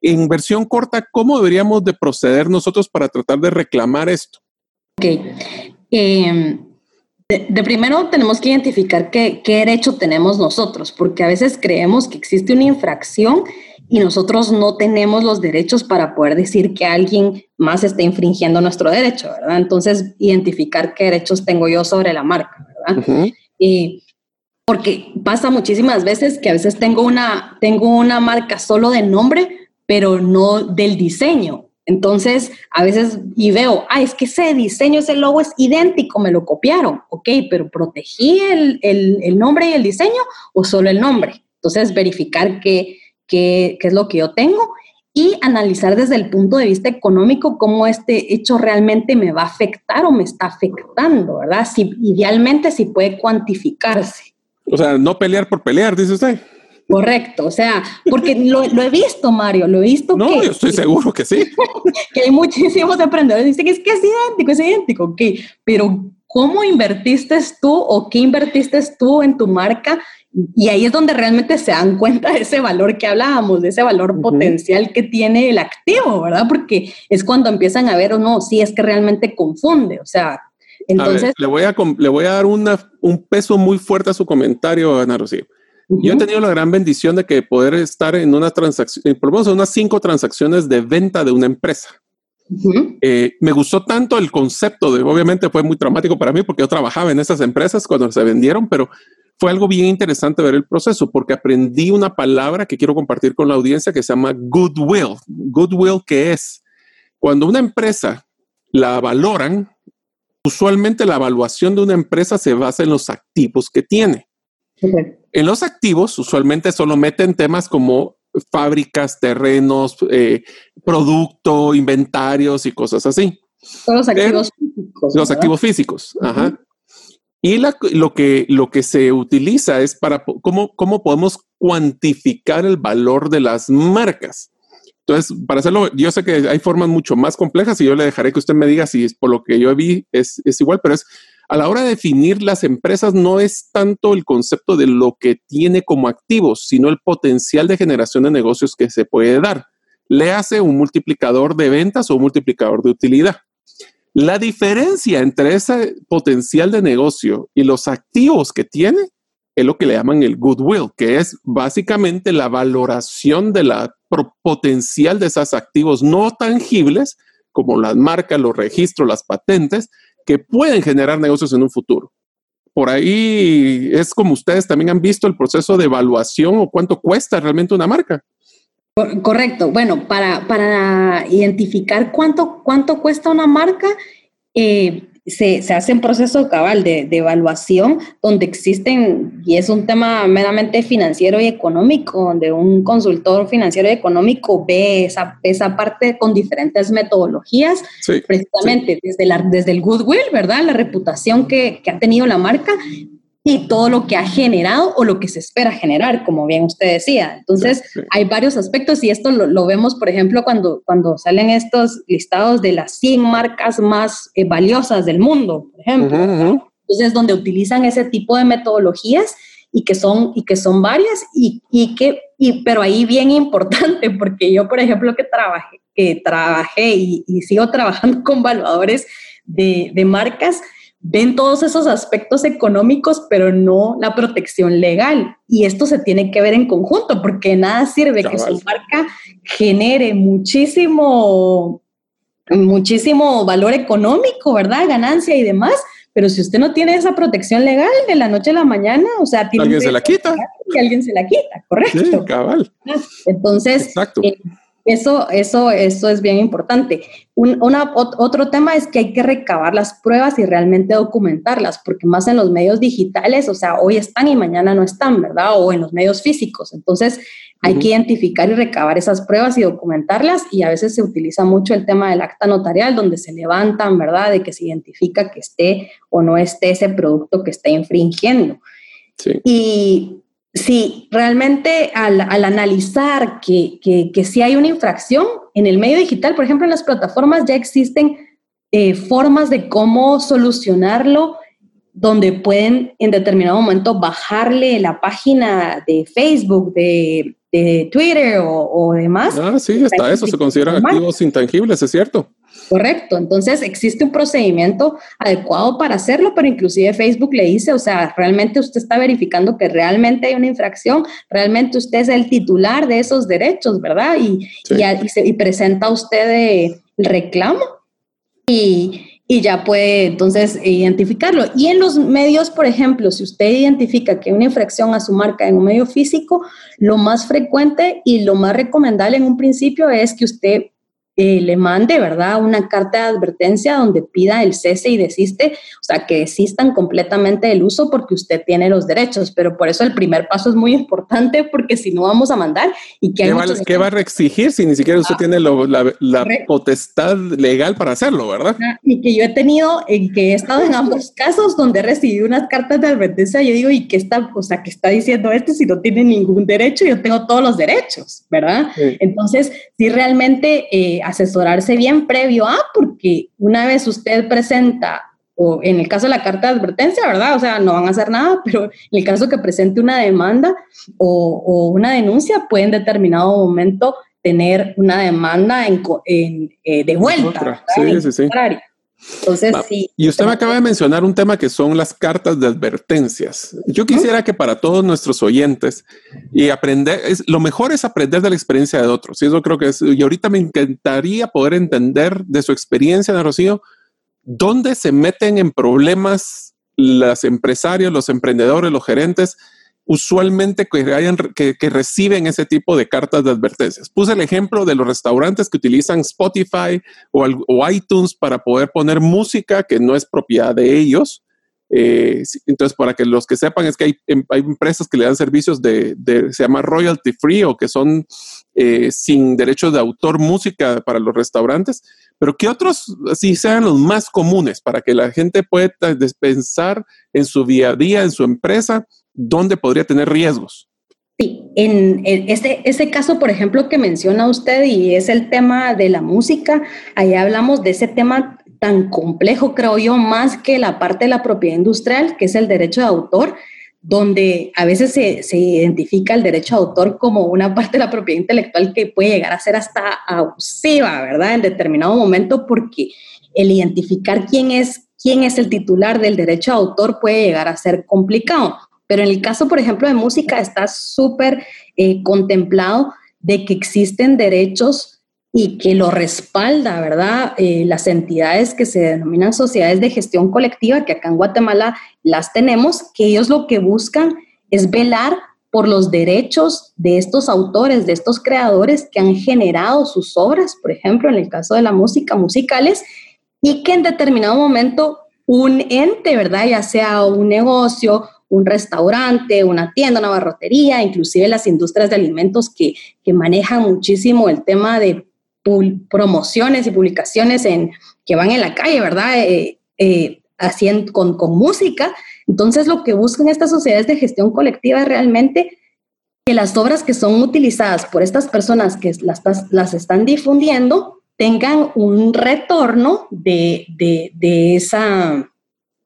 En versión corta, ¿cómo deberíamos de proceder nosotros para tratar de reclamar esto? Ok. Em, de, primero tenemos que identificar qué, qué derecho tenemos nosotros, porque a veces creemos que existe una infracción y nosotros no tenemos los derechos para poder decir que alguien más está infringiendo nuestro derecho, ¿verdad? Entonces, identificar qué derechos tengo yo sobre la marca, ¿verdad? y porque pasa muchísimas veces que a veces tengo una, tengo una marca solo de nombre, pero no del diseño. Entonces, a veces, y veo, ah, es que ese diseño, ese logo es idéntico, me lo copiaron, ok, pero protegí el, el, el nombre y el diseño o solo el nombre. Entonces, verificar que qué, es lo que yo tengo y analizar desde el punto de vista económico cómo este hecho realmente me va a afectar o me está afectando, ¿verdad? Si, idealmente si puede cuantificarse. O sea, no pelear por pelear, dice usted. Correcto, o sea, porque lo, he visto, Mario, lo he visto. No, yo estoy seguro que sí. que hay muchísimos emprendedores que dicen que es que es idéntico, es idéntico, ok, pero ¿cómo invertiste tú o qué invertiste tú en tu marca y ahí es donde realmente se dan cuenta de ese valor que hablábamos, de ese valor potencial que tiene el activo, ¿verdad? Porque es cuando empiezan a ver o no, si es que realmente confunde, o sea, entonces... le, voy a, le voy a dar una, un peso muy fuerte a su comentario, Ana Rocío. Yo he tenido la gran bendición de que poder estar en una transacción, por lo menos en unas cinco transacciones de venta de una empresa. Eh, me gustó tanto el concepto de, obviamente fue muy traumático para mí porque yo trabajaba en esas empresas cuando se vendieron, pero fue algo bien interesante ver el proceso porque aprendí una palabra que quiero compartir con la audiencia que se llama goodwill. Goodwill, que es cuando una empresa la valoran, usualmente la evaluación de una empresa se basa en los activos que tiene. En los activos, usualmente solo meten temas como fábricas, terrenos, eh, producto, inventarios y cosas así. los activos físicos. Los activos físicos, ajá. Y lo, que, lo que se utiliza es para cómo, cómo podemos cuantificar el valor de las marcas. Entonces, para hacerlo, yo sé que hay formas mucho más complejas y yo le dejaré que usted me diga si es por lo que yo vi es, es igual, pero es a la hora de definir las empresas no es tanto el concepto de lo que tiene como activos, sino el potencial de generación de negocios que se puede dar. Le hace un multiplicador de ventas o un multiplicador de utilidad. La diferencia entre ese potencial de negocio y los activos que tiene es lo que le llaman el goodwill, que es básicamente la valoración de la potencial de esos activos no tangibles, como las marcas, los registros, las patentes, que pueden generar negocios en un futuro. Por ahí es como ustedes también han visto el proceso de evaluación o cuánto cuesta realmente una marca. Correcto. Bueno, para, para identificar cuánto, cuánto cuesta una marca, eh, se, se, hace un proceso cabal de, de, evaluación donde existen, y es un tema meramente financiero y económico, donde un consultor financiero y económico ve esa, esa parte con diferentes metodologías, precisamente Desde, la, desde el goodwill, ¿verdad? La reputación que, que ha tenido la marca, y todo lo que ha generado o lo que se espera generar, como bien usted decía. Entonces, hay varios aspectos y esto lo, vemos, por ejemplo, cuando, cuando salen estos listados de las 100 marcas más eh, valiosas del mundo, por ejemplo. Entonces, donde utilizan ese tipo de metodologías y que son, y que son varias y, y que, y, pero ahí bien importante, porque yo, por ejemplo, que trabajé, que trabajé y, y sigo trabajando con evaluadores de, de marcas, ven todos esos aspectos económicos, pero no la protección legal. Y esto se tiene que ver en conjunto, porque nada sirve que su marca genere muchísimo, muchísimo valor económico, ¿verdad? Ganancia y demás. Pero si usted no tiene esa protección legal de la noche a la mañana, o sea, tiene alguien se la quita. Que alguien se la quita, correcto. Sí, cabal. Entonces, Exacto. Eh, eso, eso, eso es bien importante. Un, otro tema es que hay que recabar las pruebas y realmente documentarlas, porque más en los medios digitales, o sea, hoy están y mañana no están, ¿verdad? O en los medios físicos. Entonces, hay que identificar y recabar esas pruebas y documentarlas y a veces se utiliza mucho el tema del acta notarial donde se levantan, ¿verdad? De que se identifica que esté o no esté ese producto que está infringiendo. Sí. Y Sí, realmente al, analizar que, que, si hay una infracción en el medio digital, por ejemplo, en las plataformas ya existen eh, formas de cómo solucionarlo, donde pueden en determinado momento bajarle la página de Facebook, de, Twitter o, o, demás. Ah, sí, hasta eso se consideran activos intangibles, es cierto. Correcto, entonces existe un procedimiento adecuado para hacerlo, pero inclusive Facebook le dice, o sea, realmente usted está verificando que realmente hay una infracción, realmente usted es el titular de esos derechos, ¿verdad? Y, y, presenta usted el reclamo y, y ya puede entonces identificarlo. Y en los medios, por ejemplo, si usted identifica que hay una infracción a su marca en un medio físico, lo más frecuente y lo más recomendable en un principio es que usted eh, le mande, ¿verdad? Una carta de advertencia donde pida el cese y desiste, o sea, que desistan completamente del uso porque usted tiene los derechos, pero por eso el primer paso es muy importante porque si no vamos a mandar y que... ¿Qué, va, ¿qué va, a exigir si ni siquiera usted ah, tiene la, potestad legal para hacerlo, verdad? Y que yo he tenido, en que he estado en ambos casos donde he recibido unas cartas de advertencia, yo digo, ¿y qué está, o sea, qué está diciendo este si no tiene ningún derecho? Yo tengo todos los derechos, ¿verdad? Entonces, si realmente... Eh, asesorarse bien previo a, porque una vez usted presenta, o en el caso de la carta de advertencia, ¿verdad? O sea, no van a hacer nada, pero en el caso que presente una demanda o, una denuncia, puede en determinado momento tener una demanda en, eh, de vuelta. Sí, sí, sí. Entonces, sí. Y usted me acaba de mencionar un tema que son las cartas de advertencias. Yo quisiera que para todos nuestros oyentes y aprender, es, lo mejor es aprender de la experiencia de otros. Y eso creo que es, y ahorita me encantaría poder entender de su experiencia, de Rocío, dónde se meten en problemas los empresarios, los emprendedores, los gerentes usualmente que, que, reciben ese tipo de cartas de advertencias. Puse el ejemplo de los restaurantes que utilizan Spotify o, iTunes para poder poner música que no es propiedad de ellos. Eh, entonces, para que los que sepan, es que hay, em, empresas que le dan servicios de, se llama royalty free o que son eh, sin derechos de autor música para los restaurantes, pero que otros sí sean los más comunes para que la gente pueda pensar en su día a día, en su empresa, dónde podría tener riesgos. Sí, en, este, este caso, por ejemplo, que menciona usted y es el tema de la música, ahí hablamos de ese tema tan complejo, creo yo, más que la parte de la propiedad industrial, que es el derecho de autor, donde a veces se, se, identifica el derecho de autor como una parte de la propiedad intelectual que puede llegar a ser hasta abusiva, ¿verdad? En determinado momento, porque el identificar quién es, quién es el titular del derecho de autor puede llegar a ser complicado. Pero en el caso, por ejemplo, de música está súper eh, contemplado de que existen derechos y que lo respalda, ¿verdad? Eh, las entidades que se denominan sociedades de gestión colectiva, que acá en Guatemala las tenemos, que ellos lo que buscan es velar por los derechos de estos autores, de estos creadores que han generado sus obras, por ejemplo, en el caso de la música, musicales, y que en determinado momento un ente, ¿verdad? Ya sea un negocio un restaurante, una tienda, una barrotería, inclusive las industrias de alimentos que, manejan muchísimo el tema de promociones y publicaciones en, que van en la calle, ¿verdad? Eh, eh, haciendo con, música. Entonces, lo que buscan estas sociedades de gestión colectiva es realmente que las obras que son utilizadas por estas personas que las, las están difundiendo tengan un retorno de, de esa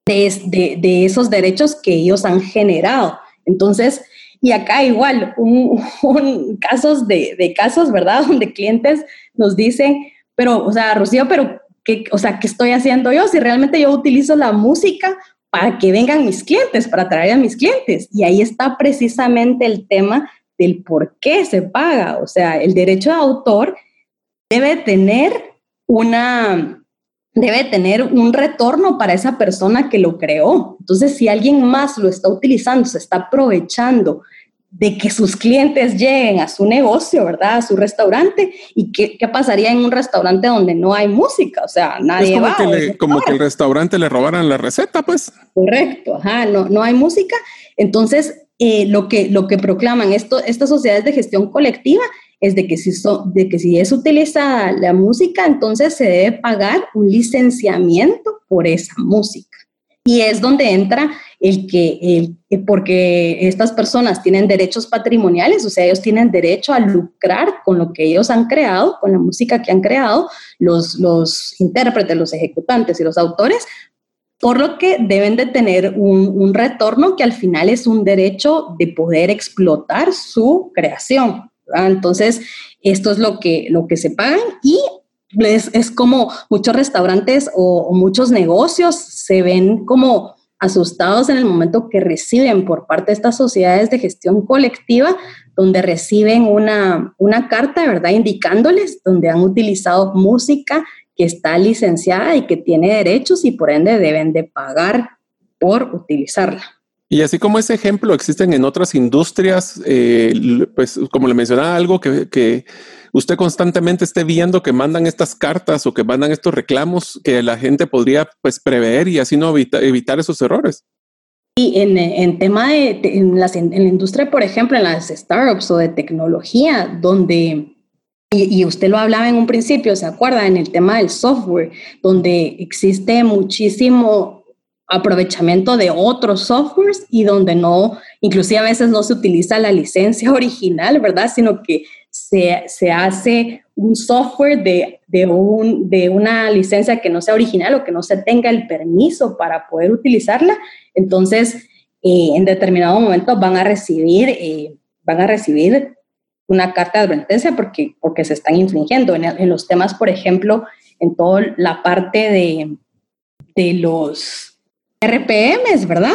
de, esos derechos que ellos han generado. Entonces, y acá igual, un, casos de, casos, ¿verdad? Donde clientes nos dicen, pero, o sea, Rocío, pero, ¿qué, o sea, ¿qué estoy haciendo yo? Si realmente yo utilizo la música para que vengan mis clientes, para atraer a mis clientes. Y ahí está precisamente el tema del por qué se paga. O sea, el derecho de autor debe tener una, debe tener un retorno para esa persona que lo creó. Entonces, si alguien más lo está utilizando, se está aprovechando de que sus clientes lleguen a su negocio, ¿verdad? A su restaurante. ¿Y qué, pasaría en un restaurante donde no hay música? O sea, nadie como va. Que como que el restaurante le robaran la receta, pues. Correcto, ajá, no, no hay música. Entonces, eh, lo, que, lo que proclaman esto, estas sociedades de gestión colectiva es de que, si de que si es utilizada la música, entonces se debe pagar un licenciamiento por esa música. Y es donde entra el que, el, porque estas personas tienen derechos patrimoniales, o sea, ellos tienen derecho a lucrar con lo que ellos han creado, con la música que han creado, los, los intérpretes, los ejecutantes y los autores, por lo que deben de tener un, un retorno que al final es un derecho de poder explotar su creación. Entonces, esto es lo que, lo que se pagan y es, como muchos restaurantes o, muchos negocios se ven como asustados en el momento que reciben por parte de estas sociedades de gestión colectiva, donde reciben una, una carta, ¿verdad? Indicándoles donde han utilizado música que está licenciada y que tiene derechos y por ende deben de pagar por utilizarla. Y así como ese ejemplo existen en otras industrias, eh, pues como le mencionaba, algo que, usted constantemente esté viendo que mandan estas cartas o que mandan estos reclamos que la gente podría pues prever y así no evitar esos errores. Y en, en tema de en, las, en, la industria, por ejemplo, en las startups o de tecnología, donde, y, y, usted lo hablaba en un principio, ¿se acuerda? En el tema del software, donde existe muchísimo aprovechamiento de otros softwares y donde no, inclusive a veces no se utiliza la licencia original, ¿verdad? Sino que se, se hace un software de, de, un, de una licencia que no sea original o que no se tenga el permiso para poder utilizarla. Entonces, eh, en determinado momento van a recibir, eh, van a recibir una carta de advertencia porque, porque se están infringiendo. En, en los temas, por ejemplo, en toda la parte de de los RPMs, ¿verdad?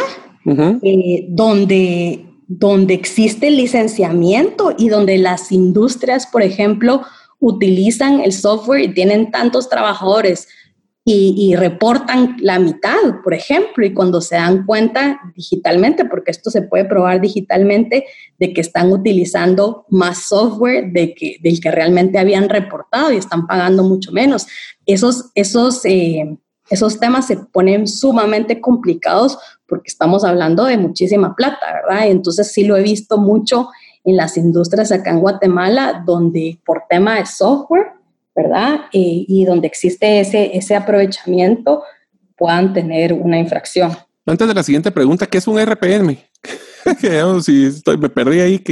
Eh, donde, donde existe el licenciamiento y donde las industrias, por ejemplo, utilizan el software y tienen tantos trabajadores y, reportan la mitad, por ejemplo, y cuando se dan cuenta digitalmente, porque esto se puede probar digitalmente, de que están utilizando más software de que, del que realmente habían reportado y están pagando mucho menos. Esos, esos, eh, esos temas se ponen sumamente complicados porque estamos hablando de muchísima plata, ¿verdad? Entonces sí lo he visto mucho en las industrias acá en Guatemala, donde por tema de software, ¿verdad? Eh, y donde existe ese, ese aprovechamiento, puedan tener una infracción. Antes de la siguiente pregunta, ¿qué es un RPM? si estoy, me perdí ahí.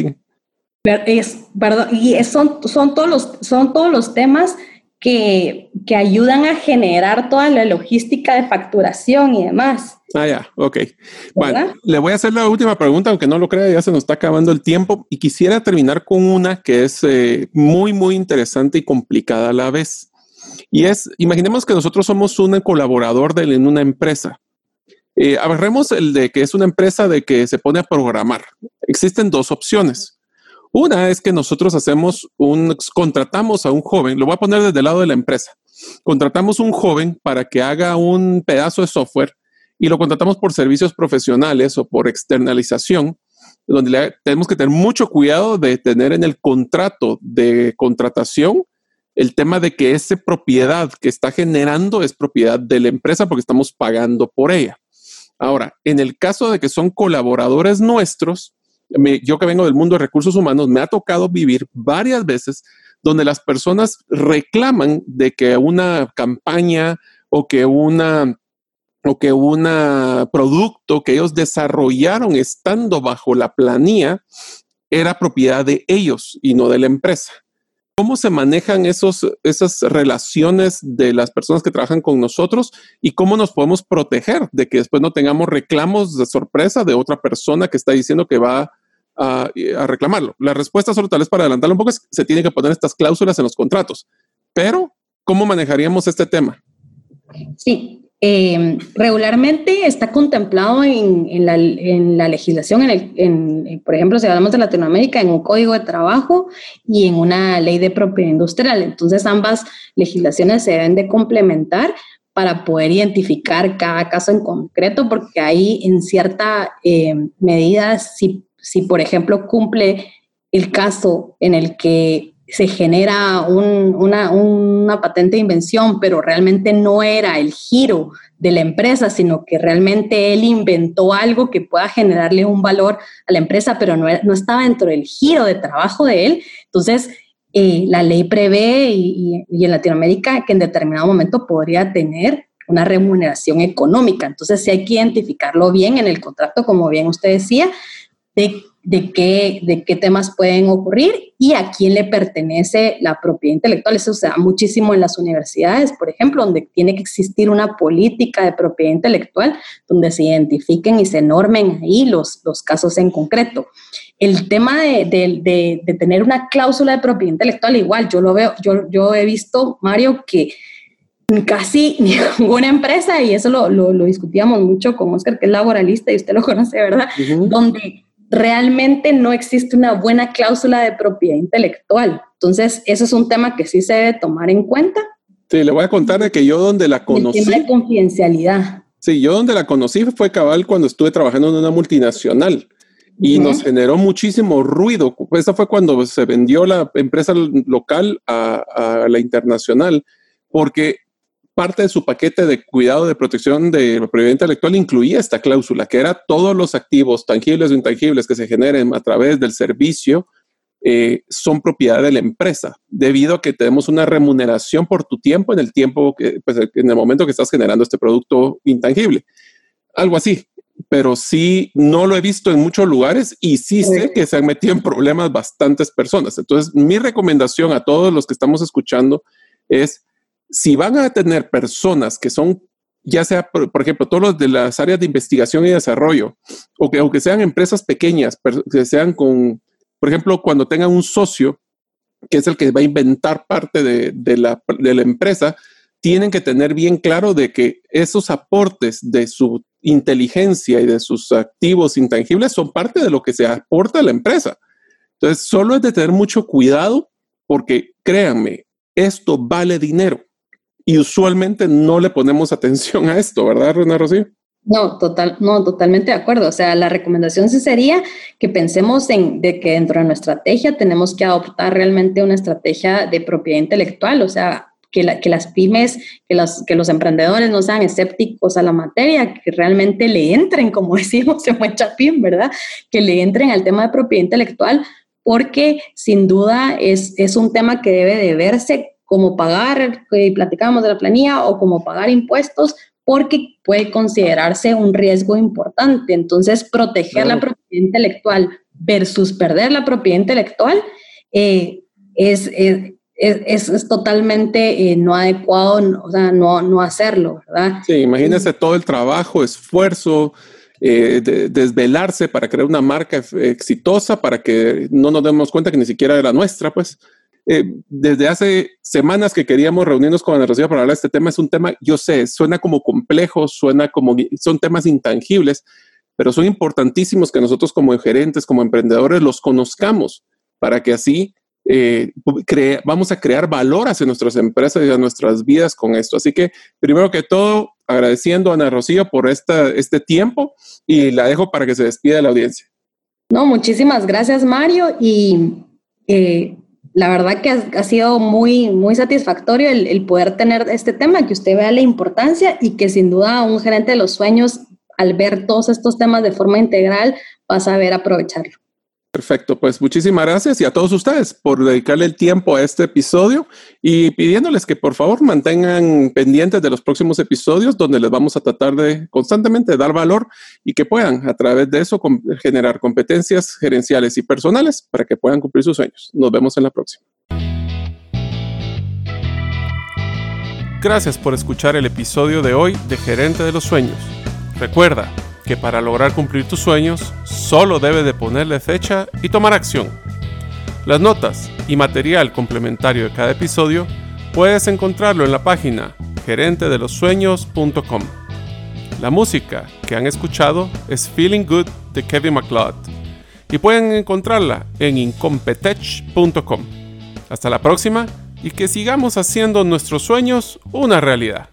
Es, perdón, y son, son, todos los, son todos los temas que, que, ayudan a generar toda la logística de facturación y demás. Ah, ya, ok. Bueno, le voy a hacer la última pregunta, aunque no lo crea, ya se nos está acabando el tiempo y quisiera terminar con una que es eh, muy, muy interesante y complicada a la vez. Y es, imaginemos que nosotros somos un colaborador de, en una empresa. Eh, agarremos el de que es una empresa de que se pone a programar. Existen dos opciones. Una es que nosotros hacemos un, contratamos a un joven, lo voy a poner desde el lado de la empresa. Contratamos un joven para que haga un pedazo de software y lo contratamos por servicios profesionales o por externalización, donde tenemos que tener mucho cuidado de tener en el contrato de contratación el tema de que esa propiedad que está generando es propiedad de la empresa porque estamos pagando por ella. Ahora, en el caso de que son colaboradores nuestros, yo que vengo del mundo de recursos humanos, me ha tocado vivir varias veces donde las personas reclaman de que una campaña o que una o que un producto que ellos desarrollaron estando bajo la planilla era propiedad de ellos y no de la empresa. ¿Cómo se manejan esos, esas relaciones de las personas que trabajan con nosotros y cómo nos podemos proteger de que después no tengamos reclamos de sorpresa de otra persona que está diciendo que va a, reclamarlo? La respuesta solo tal vez para adelantarlo un poco es se tienen que poner estas cláusulas en los contratos. Pero, ¿cómo manejaríamos este tema? Sí, eh, regularmente está contemplado en, la, legislación, en por ejemplo, si hablamos de Latinoamérica, en un código de trabajo y en una ley de propiedad industrial. Entonces, ambas legislaciones se deben de complementar para poder identificar cada caso en concreto, porque ahí en cierta eh, medida, si, si por ejemplo cumple el caso en el que se genera una, patente de invención, pero realmente no era el giro de la empresa, sino que realmente él inventó algo que pueda generarle un valor a la empresa, pero no, no estaba dentro del giro de trabajo de él. Entonces, eh, la ley prevé y, y, en Latinoamérica que en determinado momento podría tener una remuneración económica. Entonces, sí hay que identificarlo bien en el contrato, como bien usted decía, de de qué, de qué temas pueden ocurrir y a quién le pertenece la propiedad intelectual. Eso se da muchísimo en las universidades, por ejemplo, donde tiene que existir una política de propiedad intelectual donde se identifiquen y se normen ahí los, los casos en concreto. El tema de, de, de, tener una cláusula de propiedad intelectual, igual, yo lo veo, yo, yo he visto, Mario, que casi ninguna empresa, y eso lo, lo, discutíamos mucho con Oscar, que es laboralista, y usted lo conoce, ¿verdad? Donde realmente no existe una buena cláusula de propiedad intelectual. Entonces, eso es un tema que sí se debe tomar en cuenta. Sí, le voy a contar de que yo donde la conocí... El tema de confidencialidad. Sí, yo donde la conocí fue cabal cuando estuve trabajando en una multinacional y nos generó muchísimo ruido. Esa fue cuando se vendió la empresa local a, a la internacional, porque parte de su paquete de cuidado de protección de propiedad intelectual incluía esta cláusula, que era todos los activos tangibles o intangibles que se generen a través del servicio eh, son propiedad de la empresa, debido a que tenemos una remuneración por tu tiempo en el tiempo que, pues, en el momento que estás generando este producto intangible. Algo así, pero sí no lo he visto en muchos lugares y sí sé que se han metido en problemas bastantes personas. Entonces, mi recomendación a todos los que estamos escuchando es si van a tener personas que son, ya sea, por, ejemplo, todos los de las áreas de investigación y desarrollo, o que aunque sean empresas pequeñas, que sean con, por ejemplo, cuando tengan un socio, que es el que va a inventar parte de, la, de la empresa, tienen que tener bien claro de que esos aportes de su inteligencia y de sus activos intangibles son parte de lo que se aporta a la empresa. Entonces, solo es de tener mucho cuidado porque créanme, esto vale dinero y usualmente no le ponemos atención a esto, ¿verdad, Rena Rocío? No, total, no, totalmente de acuerdo. O sea, la recomendación sí sería que pensemos en de que dentro de nuestra estrategia tenemos que adoptar realmente una estrategia de propiedad intelectual, o sea, que, que las pymes, que los, que los emprendedores no sean escépticos a la materia, que realmente le entren, como decimos en buen chapín, ¿verdad? Que le entren al tema de propiedad intelectual, porque sin duda es, es un tema que debe de verse como pagar, que platicábamos de la planilla, o como pagar impuestos, porque puede considerarse un riesgo importante. Entonces, proteger la propiedad intelectual versus perder la propiedad intelectual eh, es, es, es, totalmente eh, no adecuado, o sea, no, no hacerlo, ¿verdad? Sí, imagínese todo el trabajo, esfuerzo, eh, de, desvelarse para crear una marca exitosa, para que no nos demos cuenta que ni siquiera era nuestra, pues. Eh, desde hace semanas que queríamos reunirnos con Ana Rocío para hablar de este tema. Es un tema, yo sé, suena como complejo, suena como, son temas intangibles, pero son importantísimos que nosotros como gerentes, como emprendedores, los conozcamos para que así eh, vamos a crear valor hacia nuestras empresas y a nuestras vidas con esto. Así que, primero que todo, agradeciendo a Ana Rocío por este tiempo y la dejo para que se despida de la audiencia. No, muchísimas gracias, Mario. Y eh, la verdad que ha, sido muy, muy satisfactorio el, poder tener este tema, que usted vea la importancia y que sin duda un gerente de los sueños, al ver todos estos temas de forma integral, va a saber aprovecharlo. Perfecto, pues muchísimas gracias y a todos ustedes por dedicarle el tiempo a este episodio y pidiéndoles que por favor mantengan pendientes de los próximos episodios donde les vamos a tratar de constantemente dar valor y que puedan a través de eso generar competencias gerenciales y personales para que puedan cumplir sus sueños. Nos vemos en la próxima. Gracias por escuchar el episodio de hoy de Gerente de los Sueños. Recuerda, que para lograr cumplir tus sueños solo debes de ponerle fecha y tomar acción. Las notas y material complementario de cada episodio puedes encontrarlo en la página gerentedelosueños.com. La música que han escuchado es Feeling Good de Kevin MacLeod y pueden encontrarla en incompetech.com. Hasta la próxima y que sigamos haciendo nuestros sueños una realidad.